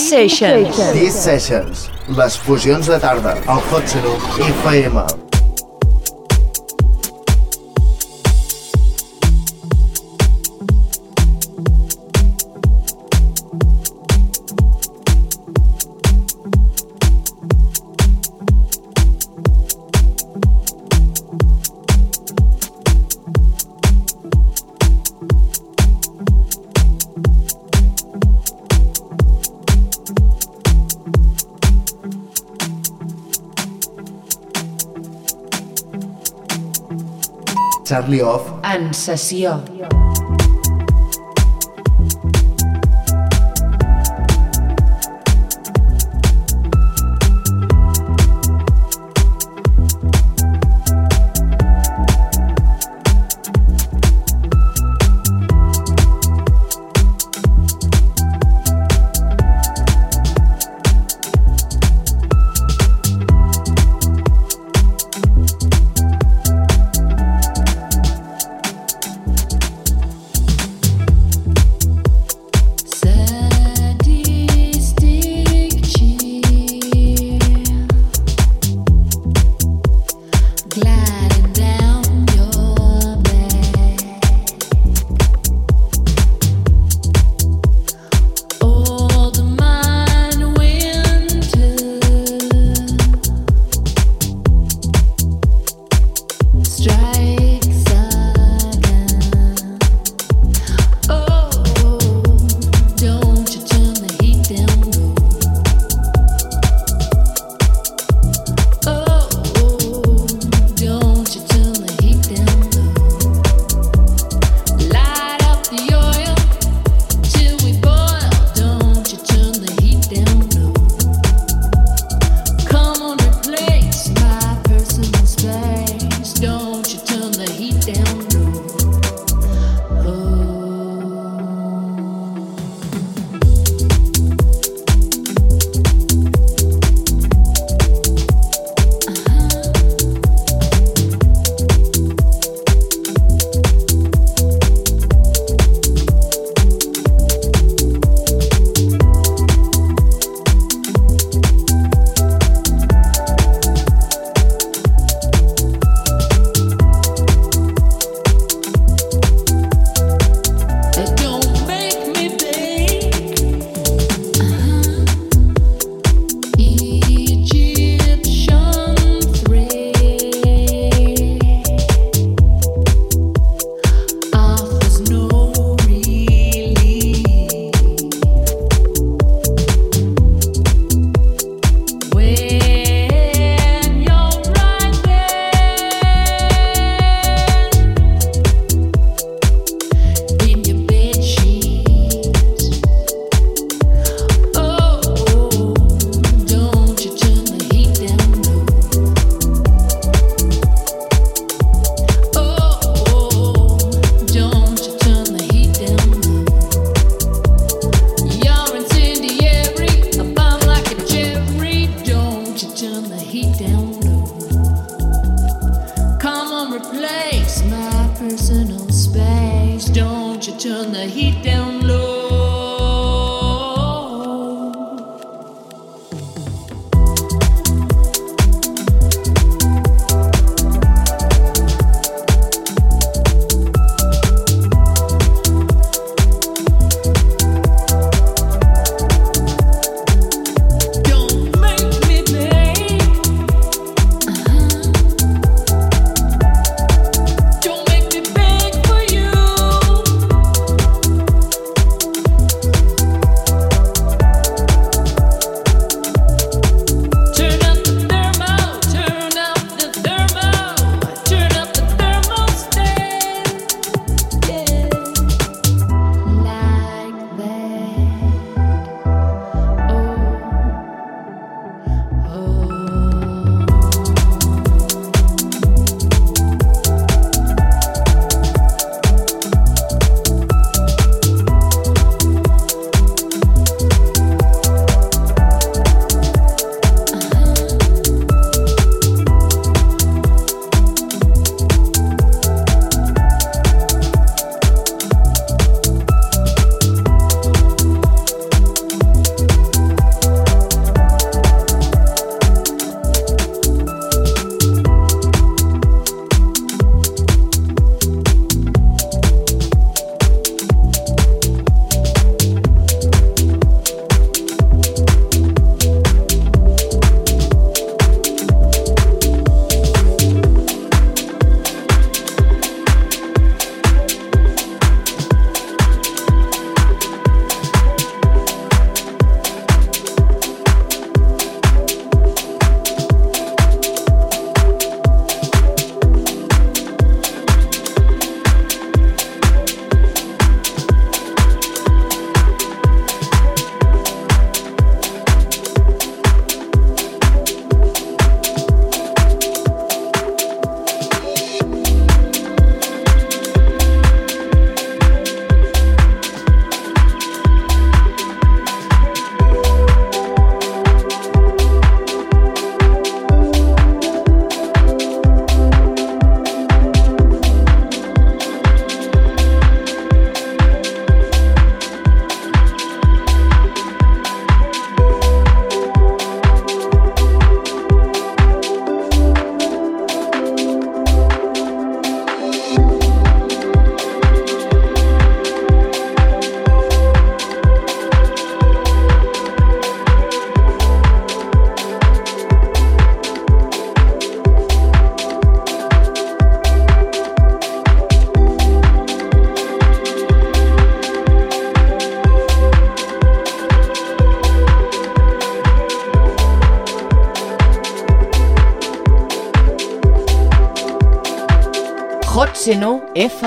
Sessions. These Sessions, les fusions de tarda, al Hot Saloon FM. Charlie Off, En sessió.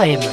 time.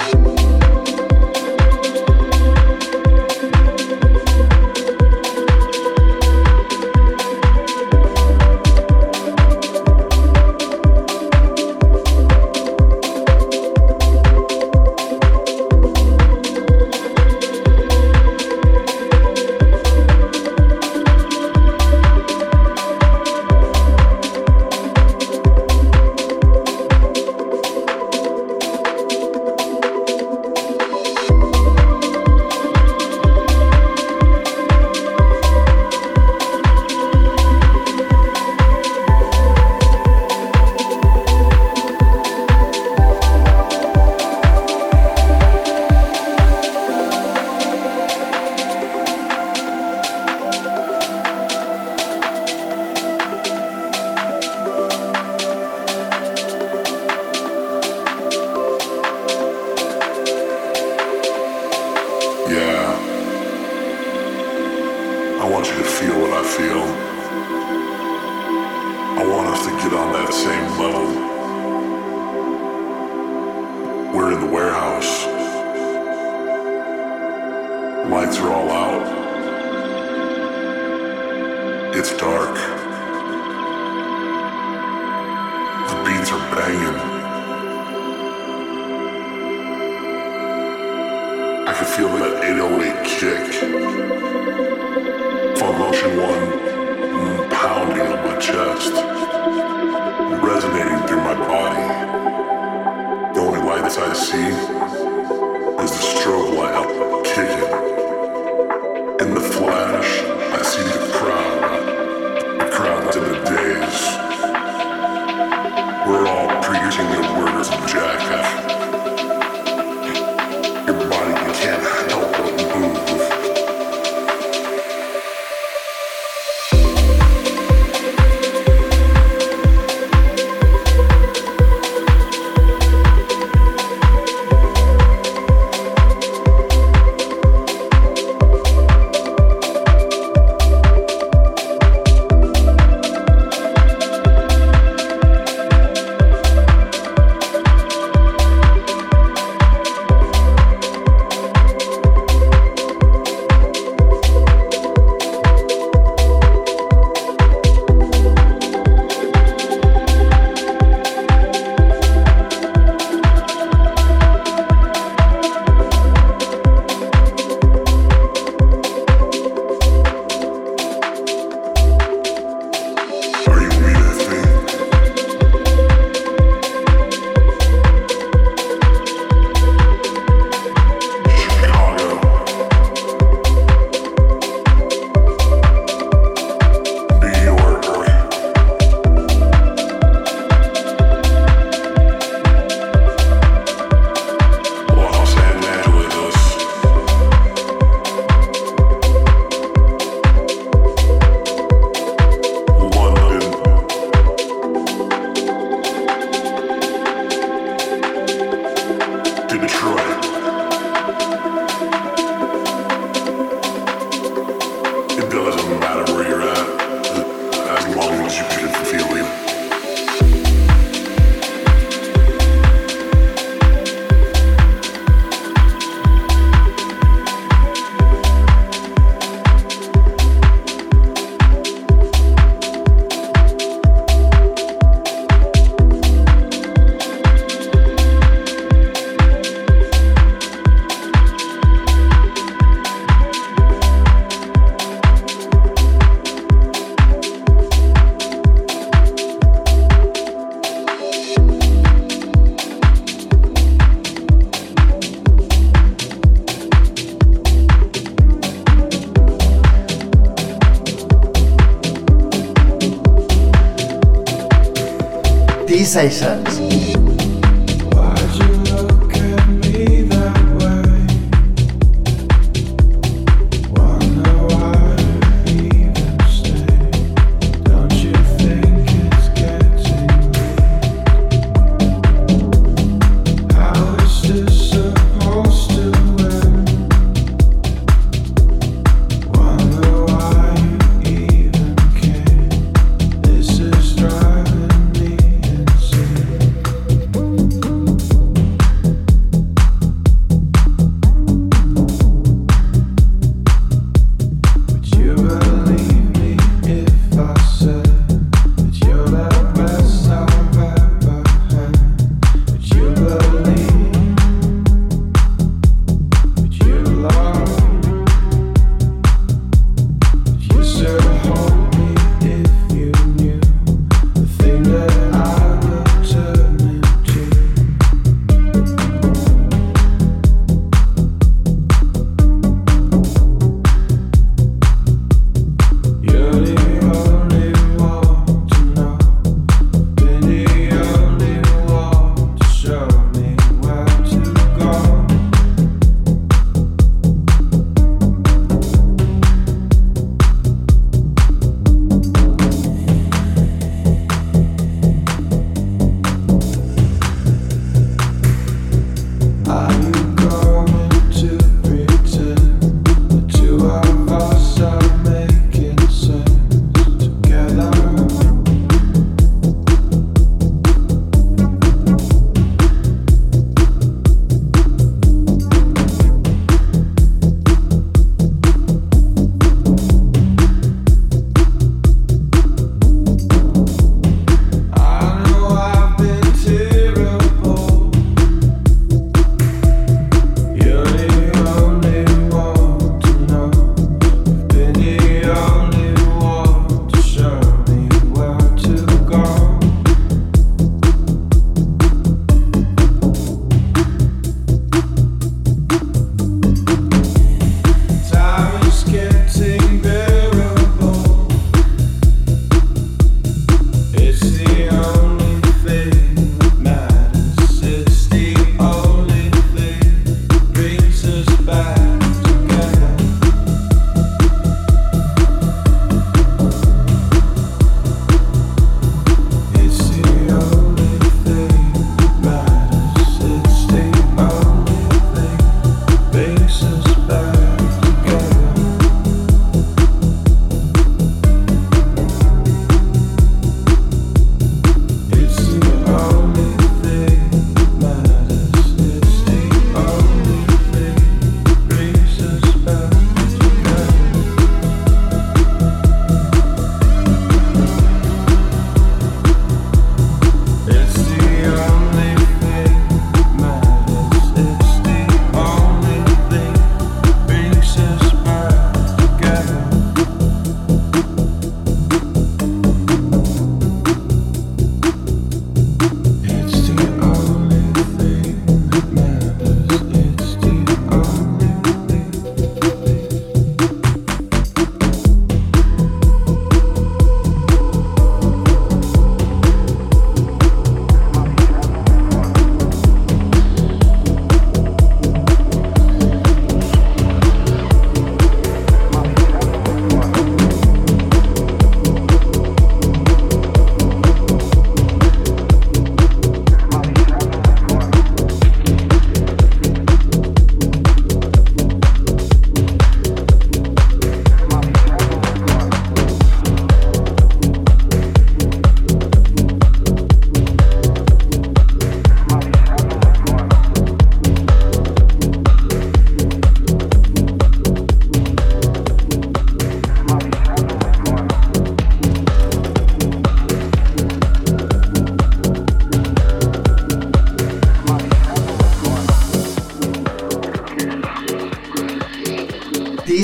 FM. Sessions.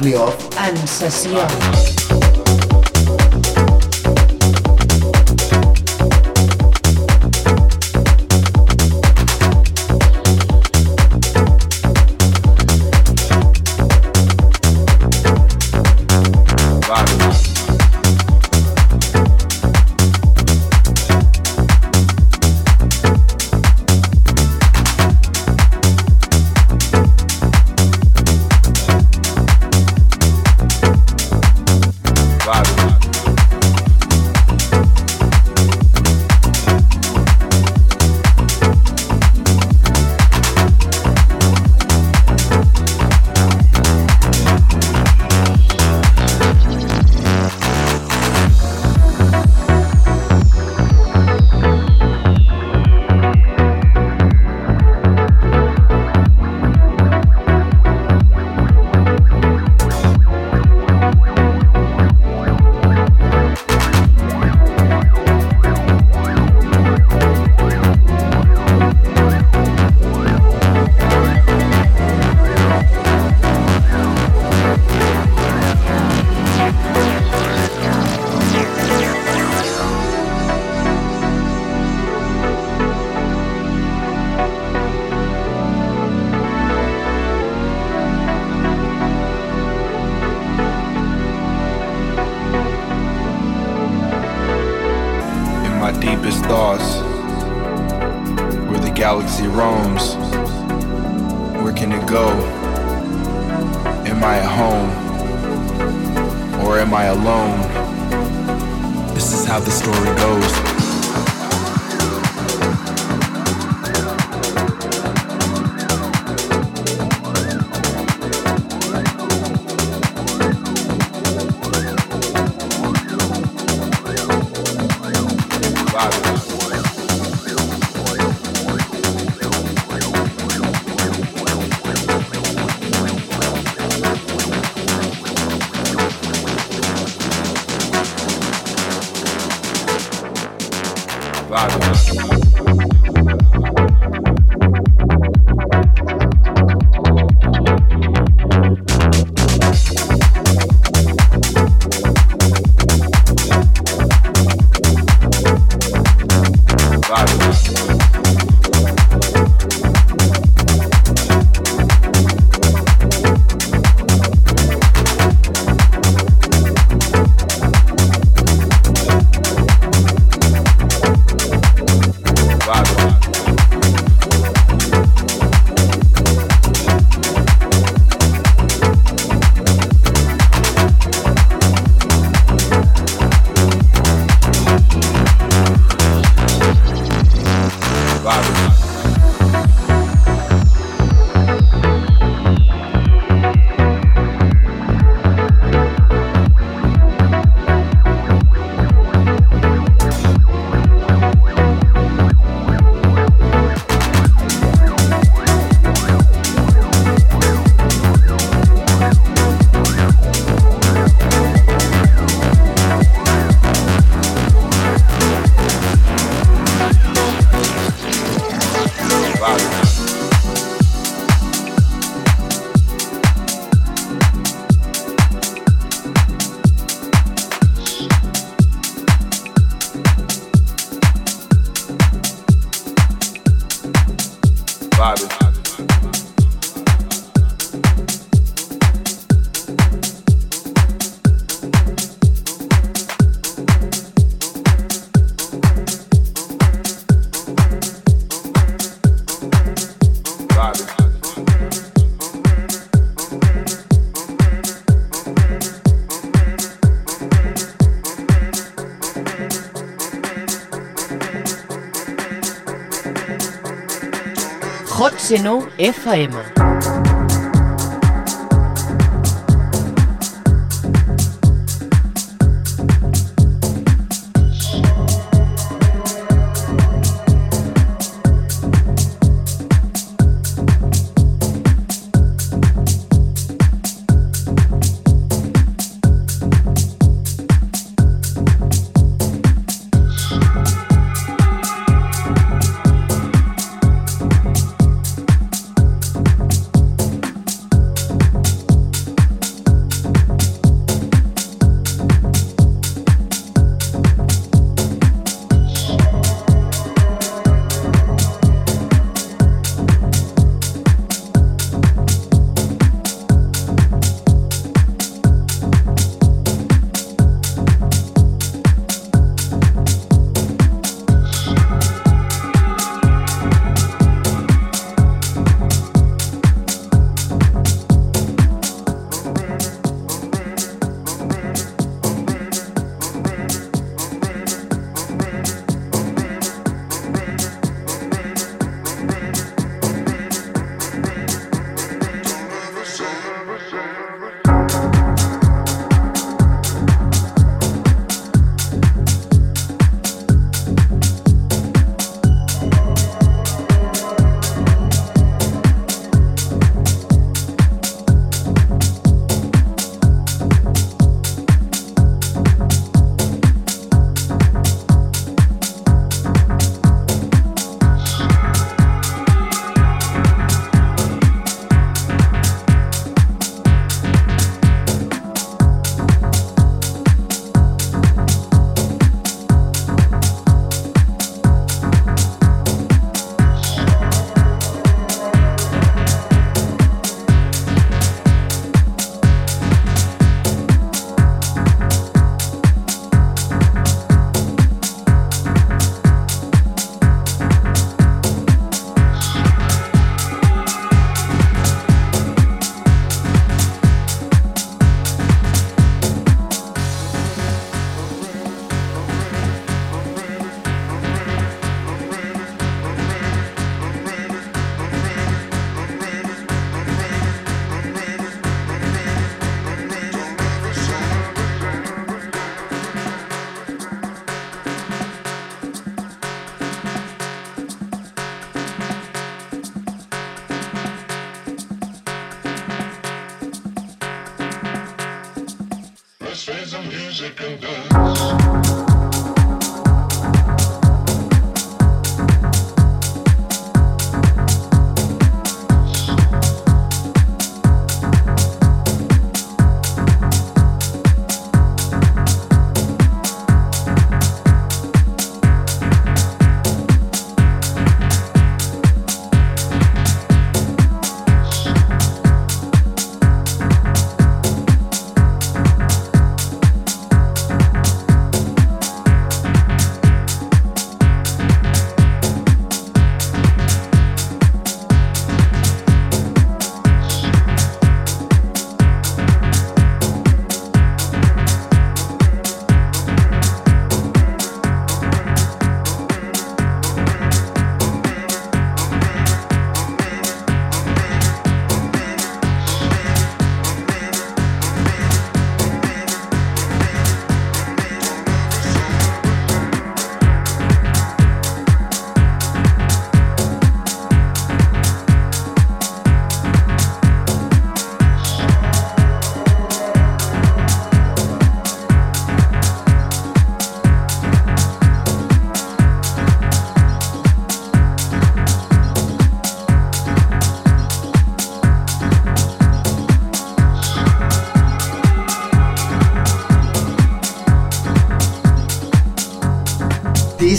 Charlie Off en sessió. Seno FM. música dança.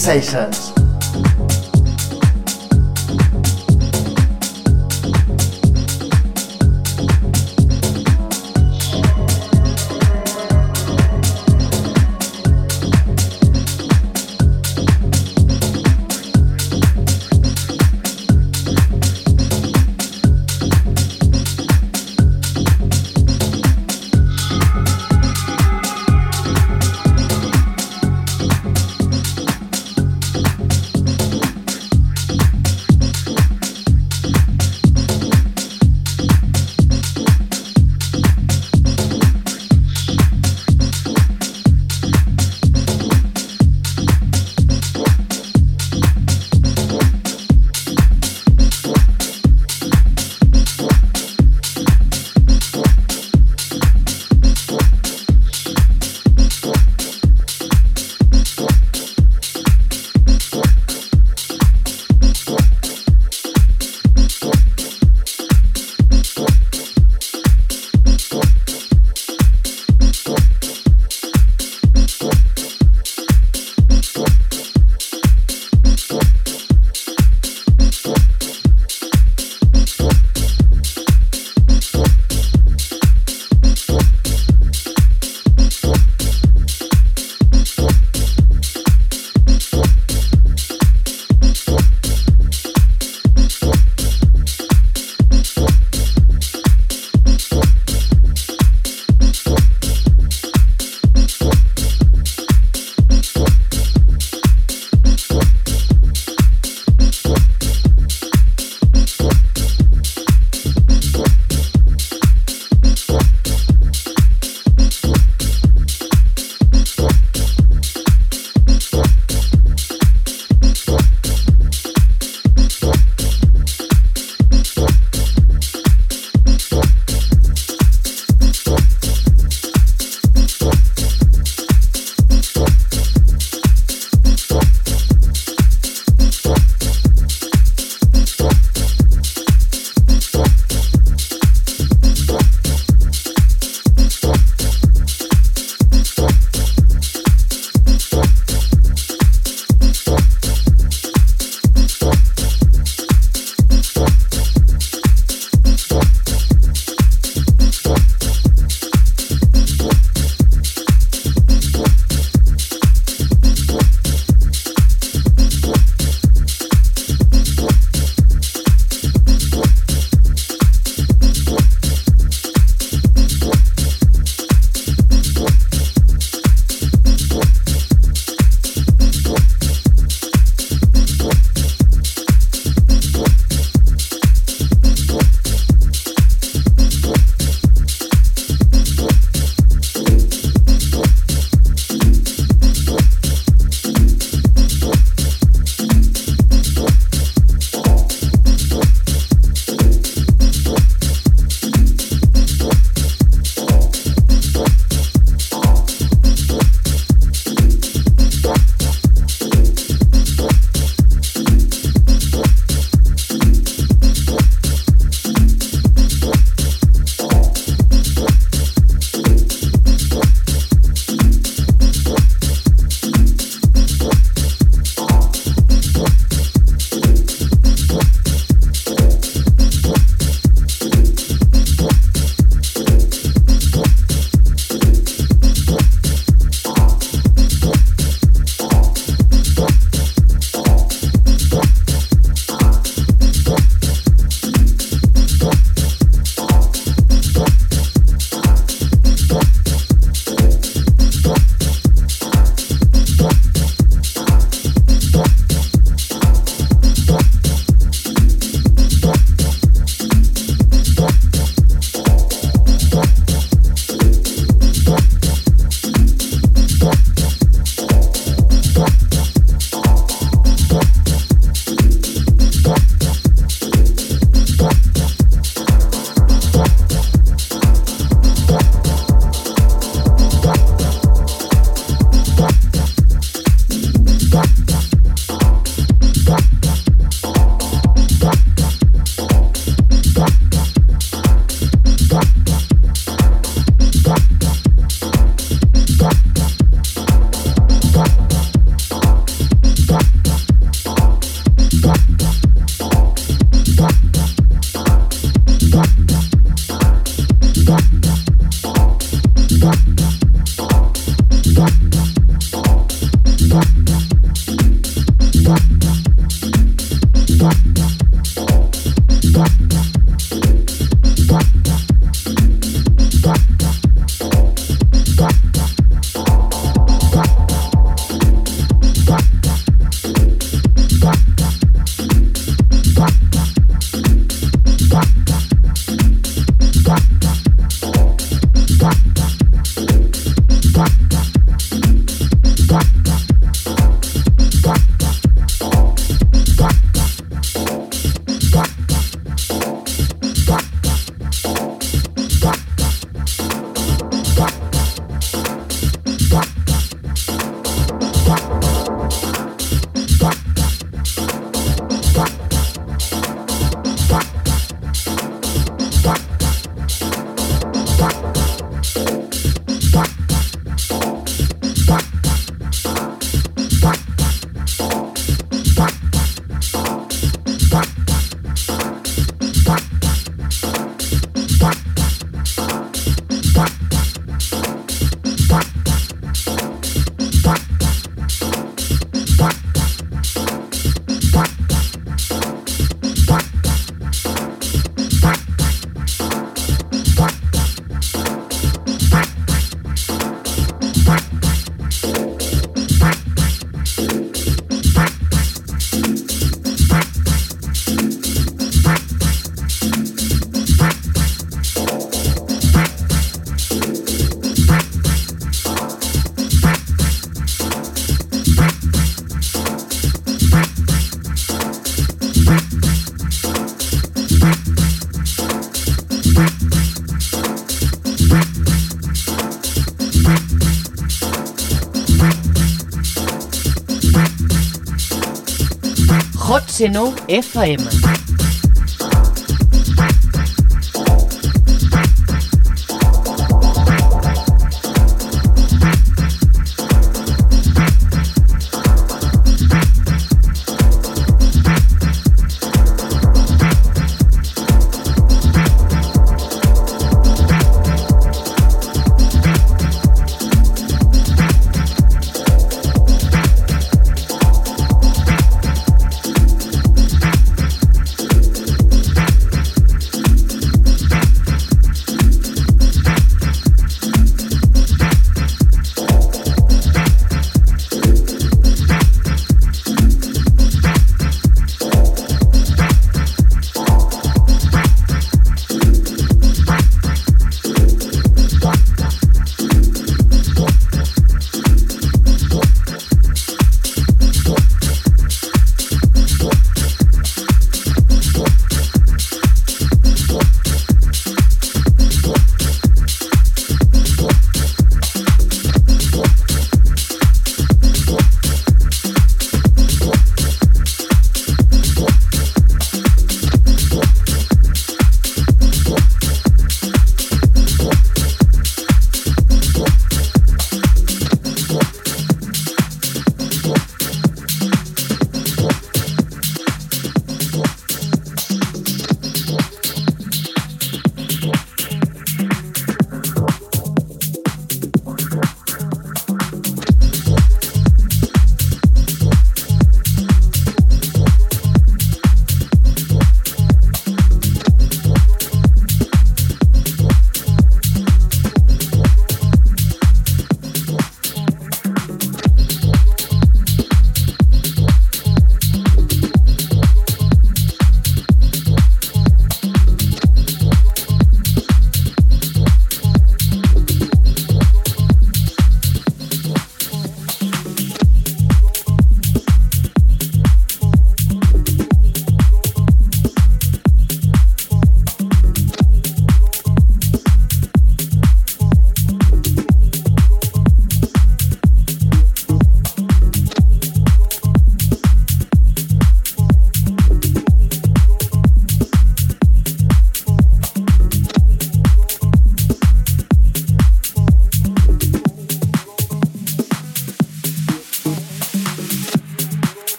Sessions. 101 FM.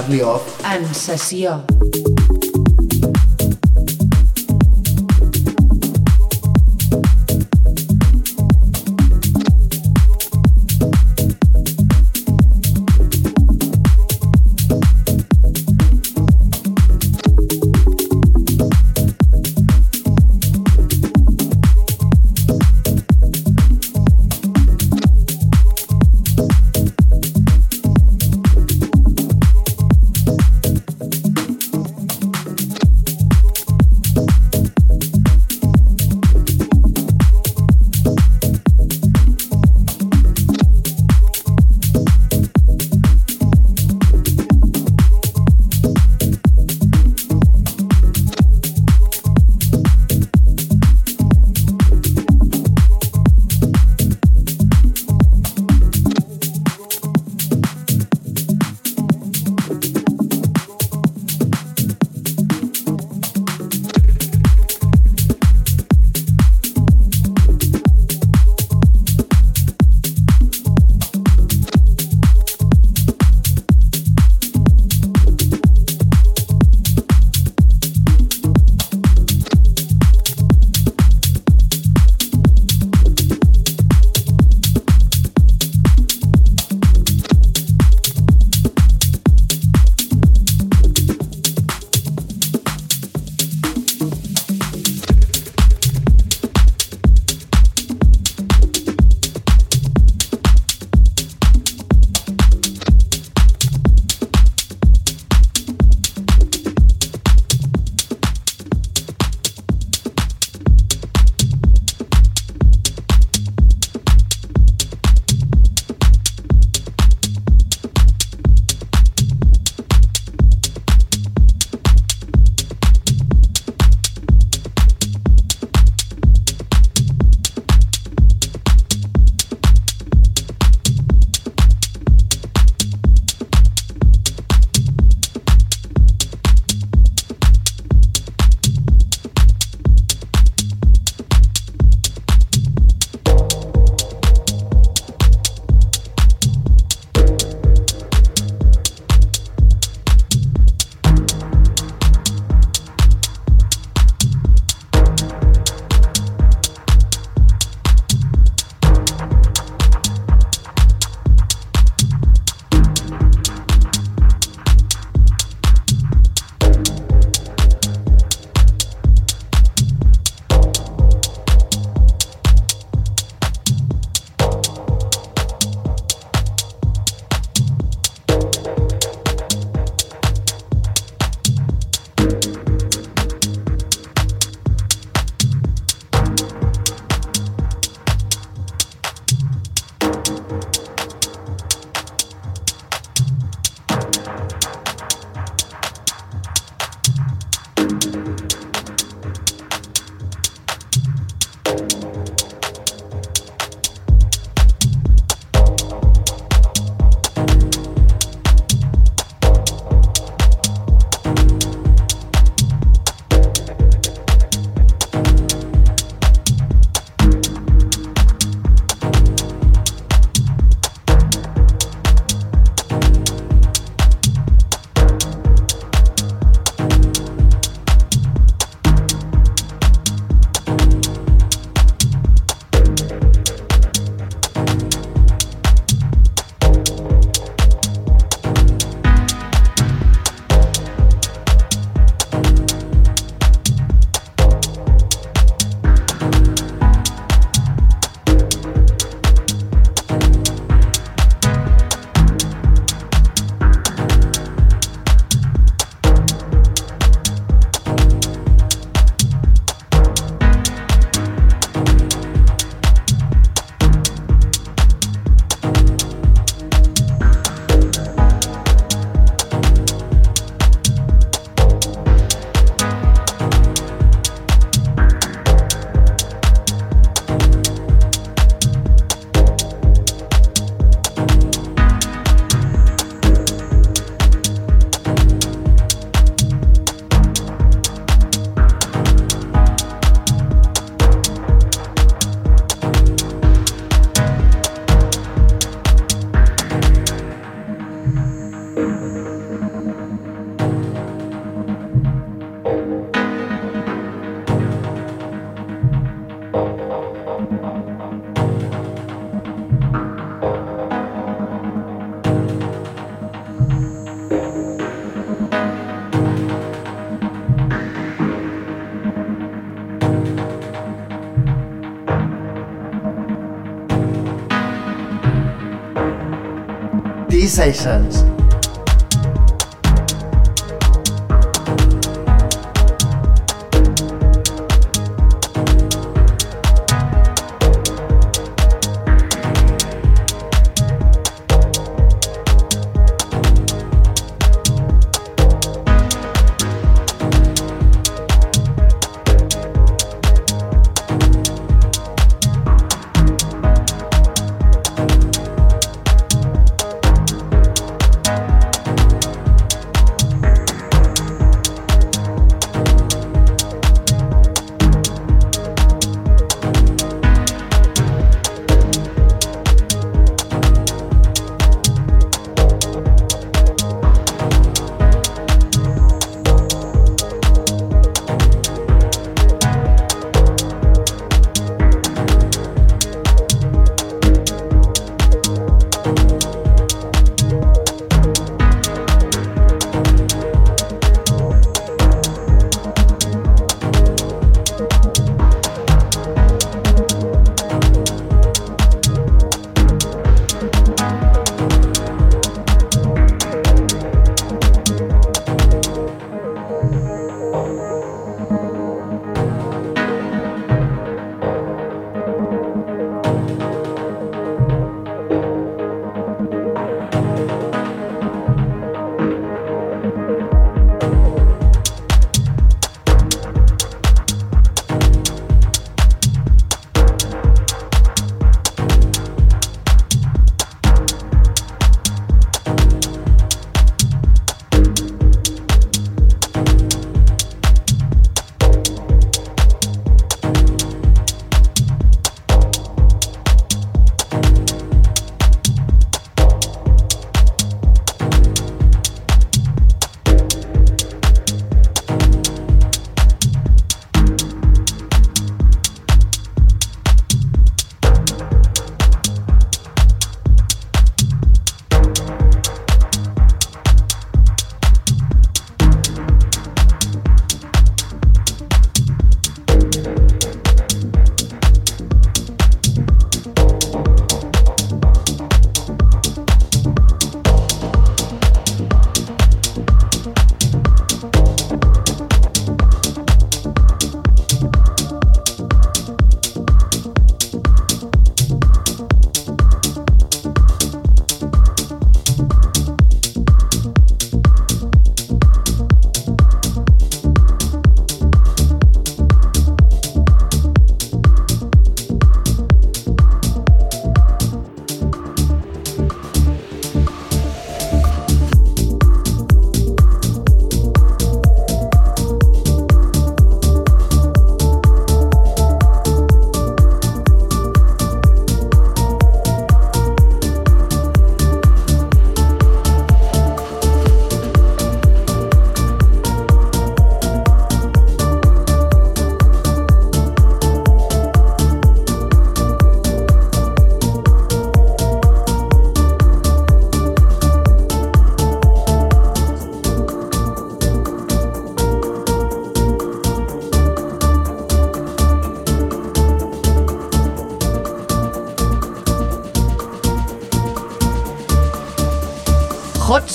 Charlie Off en sessió. sessions.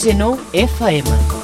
Seno FM.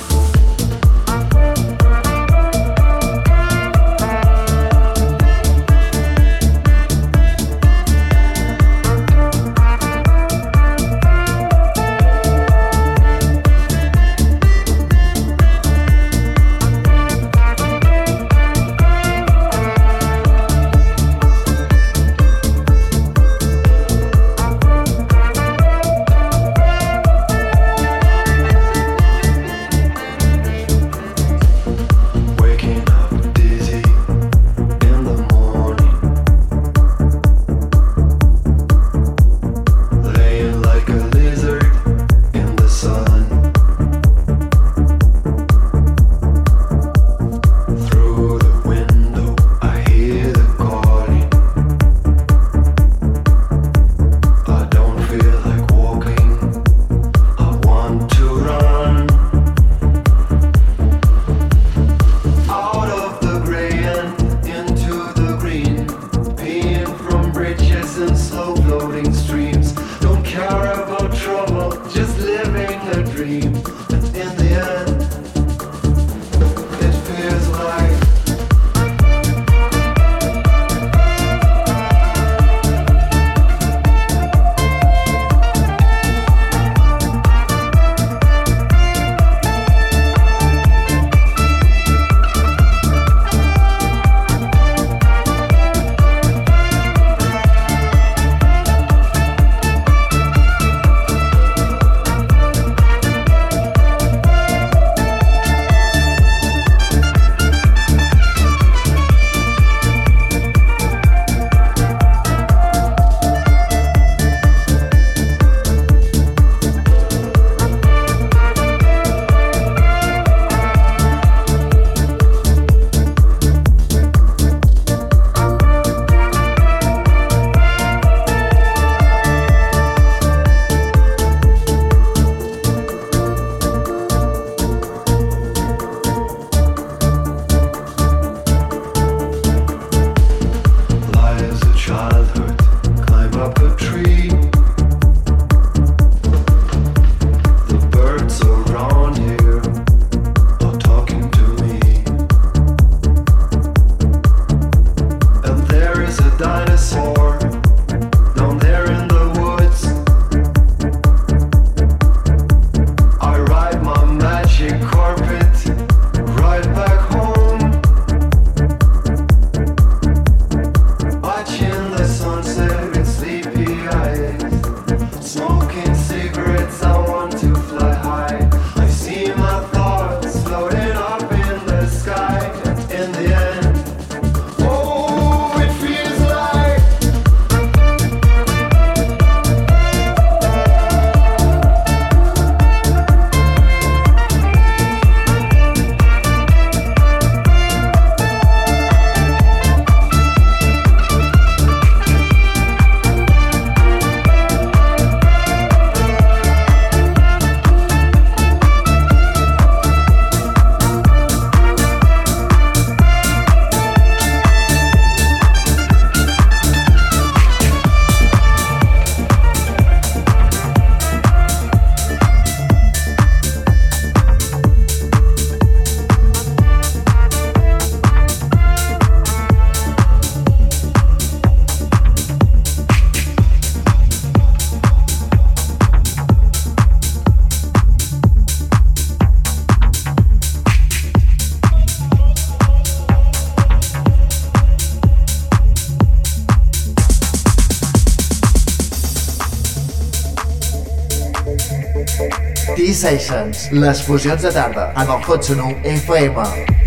Les fusions de tarda en el Hot Sonu FM.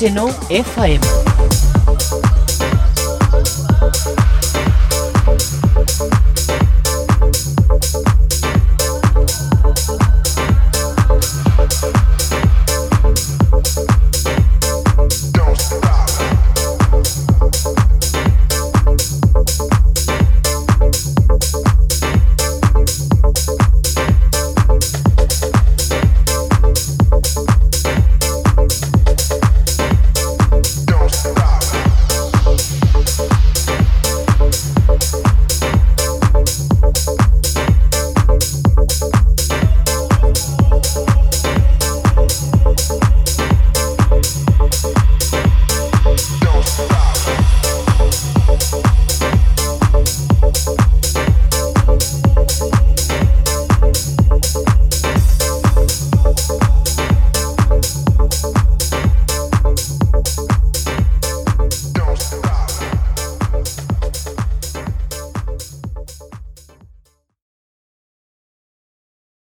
Seno FM.